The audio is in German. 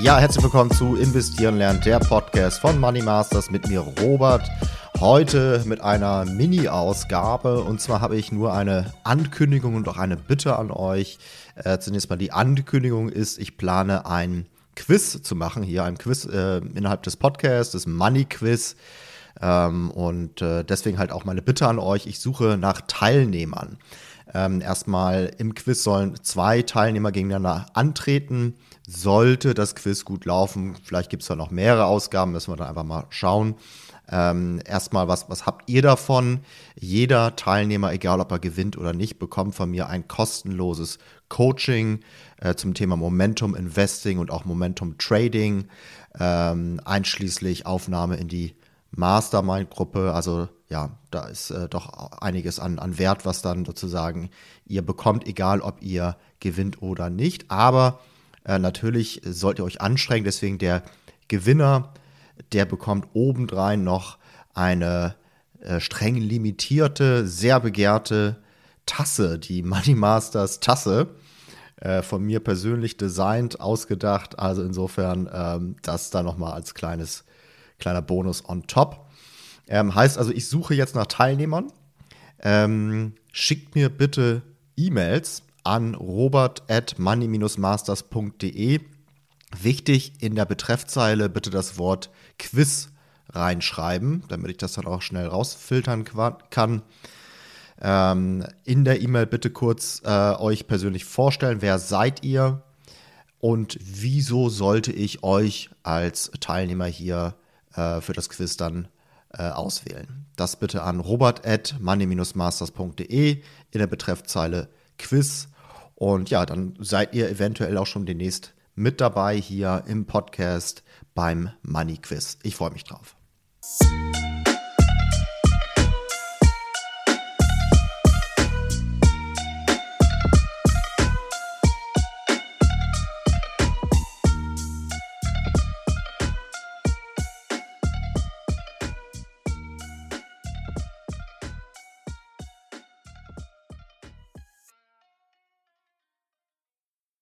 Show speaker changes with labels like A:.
A: Ja, herzlich willkommen zu Investieren lernen, der Podcast von Money Masters mit mir Robert. Heute mit einer Mini-Ausgabe und zwar habe ich nur eine Ankündigung und auch eine Bitte an euch. Äh, zunächst mal die Ankündigung ist, ich plane ein Quiz zu machen, hier ein Quiz äh, innerhalb des Podcasts, das Money Quiz. Ähm, und äh, deswegen halt auch meine Bitte an euch, ich suche nach Teilnehmern. Ähm, erstmal im Quiz sollen zwei Teilnehmer gegeneinander antreten. Sollte das Quiz gut laufen, vielleicht gibt es da noch mehrere Ausgaben, müssen wir dann einfach mal schauen. Ähm, erstmal, was, was habt ihr davon? Jeder Teilnehmer, egal ob er gewinnt oder nicht, bekommt von mir ein kostenloses Coaching äh, zum Thema Momentum Investing und auch Momentum Trading, ähm, einschließlich Aufnahme in die Mastermind-Gruppe. Also ja, da ist äh, doch einiges an, an Wert, was dann sozusagen ihr bekommt, egal ob ihr gewinnt oder nicht. Aber äh, natürlich sollt ihr euch anstrengen, deswegen der Gewinner, der bekommt obendrein noch eine äh, streng limitierte, sehr begehrte Tasse, die Money Masters Tasse. Äh, von mir persönlich designt, ausgedacht. Also insofern ähm, das da nochmal als kleines, kleiner Bonus on top. Ähm, heißt also, ich suche jetzt nach Teilnehmern. Ähm, schickt mir bitte E-Mails an robert at money-masters.de. Wichtig in der Betreffzeile bitte das Wort Quiz reinschreiben, damit ich das dann auch schnell rausfiltern kann. Ähm, in der E-Mail bitte kurz äh, euch persönlich vorstellen, wer seid ihr und wieso sollte ich euch als Teilnehmer hier äh, für das Quiz dann äh, auswählen. Das bitte an robert at money-masters.de in der Betreffzeile Quiz. Und ja, dann seid ihr eventuell auch schon demnächst mit dabei hier im Podcast beim Money Quiz. Ich freue mich drauf.